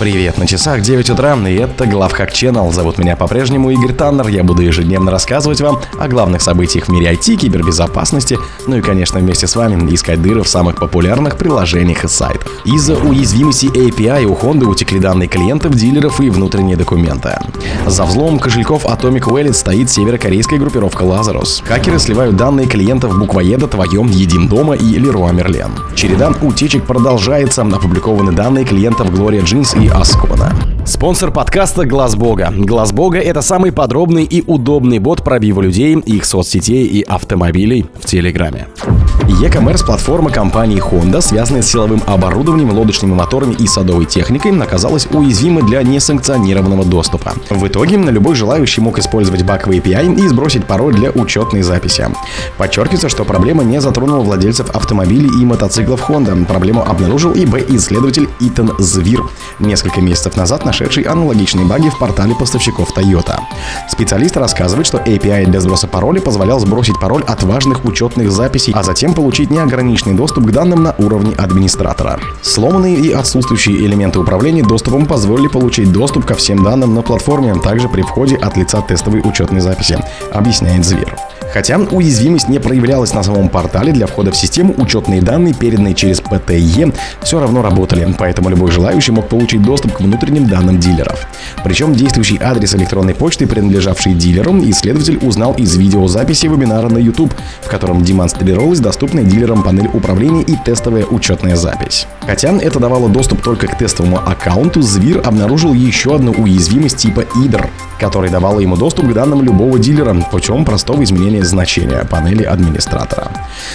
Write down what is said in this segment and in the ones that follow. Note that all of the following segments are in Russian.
Привет, на часах 9 утра, и это Главхак Channel. Зовут меня по-прежнему Игорь Таннер. Я буду ежедневно рассказывать вам о главных событиях в мире IT, кибербезопасности, ну и, конечно, вместе с вами искать дыры в самых популярных приложениях и сайтах. Из-за уязвимости API у Honda утекли данные клиентов, дилеров и внутренние документы. За взломом кошельков Atomic Wallet стоит северокорейская группировка Lazarus. Хакеры сливают данные клиентов буквоеда Твоем, Едим дома и Leroy Merlin. Череда утечек продолжается. Опубликованы данные клиентов Gloria Jeans и Аскона. Спонсор подкаста Глаз Бога. Глаз Бога это самый подробный и удобный бот пробива людей, их соцсетей и автомобилей в Телеграме. E-commerce платформа компании Honda, связанная с силовым оборудованием, лодочными моторами и садовой техникой, оказалась уязвимой для несанкционированного доступа. В итоге любой желающий мог использовать баковый API и сбросить пароль для учетной записи. Подчеркивается, что проблема не затронула владельцев автомобилей и мотоциклов Honda. Проблему обнаружил и исследователь Итан Звир, несколько месяцев назад нашедший аналогичные баги в портале поставщиков Toyota. Специалист рассказывает, что API для сброса пароля позволял сбросить пароль от важных учетных записей, а затем получить неограниченный доступ к данным на уровне администратора. Сломанные и отсутствующие элементы управления доступом позволили получить доступ ко всем данным на платформе, также при входе от лица тестовой учетной записи, объясняет Зверь. Хотя уязвимость не проявлялась на самом портале, для входа в систему учетные данные, переданные через PTE, все равно работали, поэтому любой желающий мог получить доступ к внутренним данным дилеров. Причем действующий адрес электронной почты, принадлежавший дилеру, исследователь узнал из видеозаписи вебинара на YouTube, в котором демонстрировалась доступная дилерам панель управления и тестовая учетная запись. Хотя это давало доступ только к тестовому аккаунту, Звир обнаружил еще одну уязвимость типа IDR, который давал ему доступ к данным любого дилера путем простого изменения изменения значения панели администратора.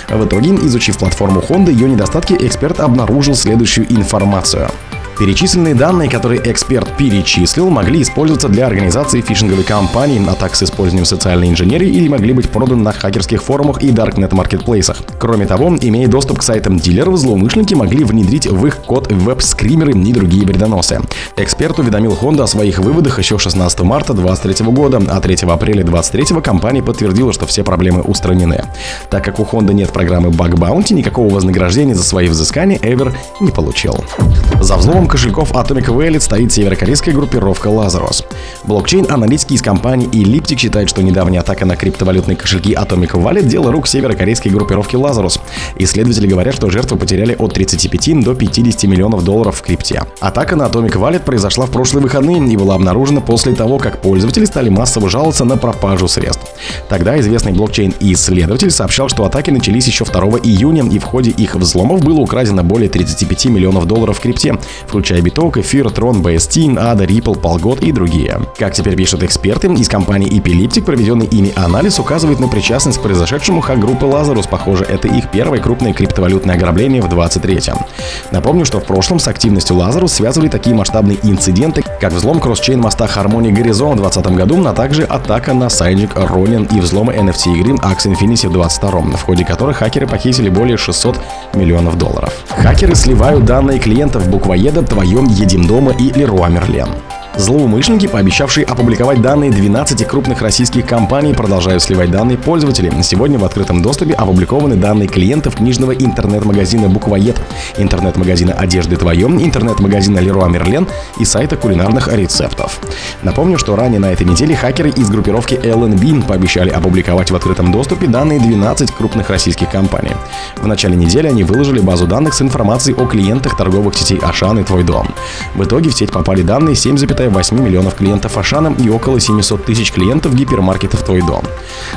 В итоге, изучив платформу Honda и ее недостатки, эксперт обнаружил следующую информацию. Перечисленные данные, которые эксперт перечислил, могли использоваться для организации фишинговой кампании, атак с использованием социальной инженерии или могли быть проданы на хакерских форумах и даркнет маркетплейсах. Кроме того, имея доступ к сайтам дилеров, злоумышленники могли внедрить в их код веб-скримеры и другие вредоносы. Эксперт уведомил Honda о своих выводах еще 16 марта 2023 года, а 3 апреля 2023 компания подтвердила, что все проблемы устранены. Так как у Honda нет программы Bug Bounty, никакого вознаграждения за свои взыскания Эвер не получил. За взлом основом кошельков Atomic Wallet стоит северокорейская группировка Lazarus. Блокчейн-аналитики из компании Elliptic считают, что недавняя атака на криптовалютные кошельки Atomic Wallet – дело рук северокорейской группировки Lazarus. Исследователи говорят, что жертвы потеряли от 35 до 50 миллионов долларов в крипте. Атака на Atomic Wallet произошла в прошлые выходные и была обнаружена после того, как пользователи стали массово жаловаться на пропажу средств. Тогда известный блокчейн-исследователь сообщал, что атаки начались еще 2 июня, и в ходе их взломов было украдено более 35 миллионов долларов в крипте, включая биток, эфир, трон, BST, ADA, Ripple, Polgot и другие. Как теперь пишут эксперты, из компании Epileptic проведенный ими анализ указывает на причастность к произошедшему хак-группы Lazarus. Похоже, это их первое крупное криптовалютное ограбление в 23-м. Напомню, что в прошлом с активностью Lazarus связывали такие масштабные инциденты, как взлом кросс-чейн моста Harmony Горизон в 2020 году, а также атака на сайджик Ronin и взломы NFT игры Axie Infinity в 22 в ходе которых хакеры похитили более 600 миллионов долларов. Хакеры сливают данные клиентов буквоеда Твоем, Едим дома и Леруа Мерлен. Злоумышленники, пообещавшие опубликовать данные 12 крупных российских компаний, продолжают сливать данные пользователей. Сегодня в открытом доступе опубликованы данные клиентов книжного интернет-магазина «Буквоед», интернет-магазина «Одежды твоем», интернет-магазина «Леруа Мерлен» и сайта кулинарных рецептов. Напомню, что ранее на этой неделе хакеры из группировки LNB пообещали опубликовать в открытом доступе данные 12 крупных российских компаний. В начале недели они выложили базу данных с информацией о клиентах торговых сетей «Ашан» и «Твой дом». В итоге в сеть попали данные 7,5 8 миллионов клиентов Ашана и около 700 тысяч клиентов гипермаркетов «Твой дом».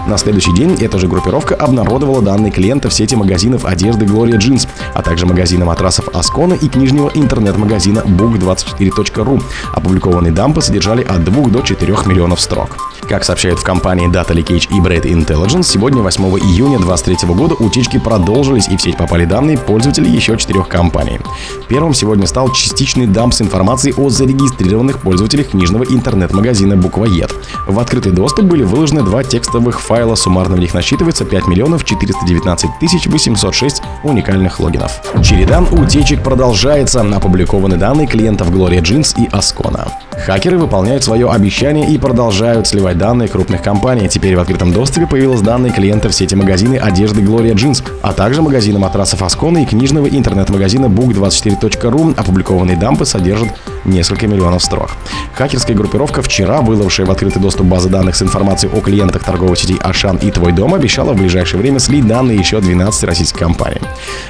На следующий день эта же группировка обнародовала данные клиентов сети магазинов одежды Gloria Jeans, а также магазина матрасов Аскона и книжного интернет-магазина book24.ru. Опубликованные дампы содержали от 2 до 4 миллионов строк. Как сообщают в компании Data Leakage и Bread Intelligence, сегодня, 8 июня 2023 года, утечки продолжились и в сеть попали данные пользователей еще четырех компаний. Первым сегодня стал частичный дамп с информацией о зарегистрированных пользователях книжного интернет-магазина «Буквоед». В открытый доступ были выложены два текстовых файла, суммарно в них насчитывается 5 миллионов 419 тысяч 806 уникальных логинов. Череда утечек продолжается. Опубликованы данные клиентов Gloria Jeans и Ascona. Хакеры выполняют свое обещание и продолжают сливать данные крупных компаний. Теперь в открытом доступе появились данные клиентов сети магазины одежды Gloria Jeans, а также магазина матрасов Ascona и книжного интернет-магазина book24.ru. Опубликованные дампы содержат несколько миллионов строк. Хакерская группировка, вчера выложившая в открытый доступ базы данных с информацией о клиентах торговых сетей Ашан и Твой дом, обещала в ближайшее время слить данные еще 12 российских компаний.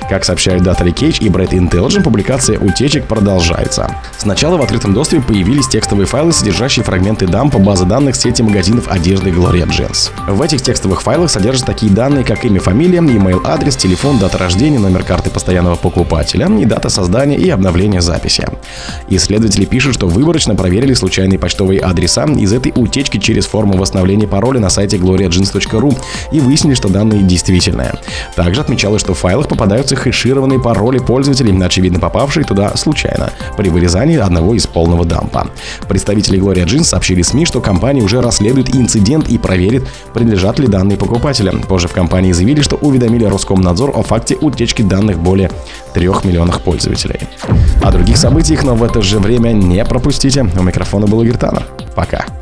Как сообщают Data Leakage и Bread Intelligence, публикация утечек продолжается. Сначала в открытом доступе появились текстовые файлы, содержащие фрагменты дампа базы данных сети магазинов одежды Gloria Jeans. В этих текстовых файлах содержатся такие данные, как имя, фамилия, email адрес, телефон, дата рождения, номер карты постоянного покупателя и дата создания и обновления записи. Исследователи пишут, что выборочно проверили случайные почтовые адреса из этой утечки через форму восстановления пароля на сайте gloriajeans.ru и выяснили, что данные действительные. Также отмечалось, что в файлах попадаются хэшированные пароли пользователей, очевидно попавшие туда случайно, при вырезании одного из полного дампа. Представители Gloria Jeans сообщили СМИ, что компания уже расследует инцидент и проверит, принадлежат ли данные покупателя. Позже в компании заявили, что уведомили Роскомнадзор о факте утечки данных более 3 миллионов пользователей. О других событиях, но в это же время не пропустите. У микрофона был Игертанов. Пока.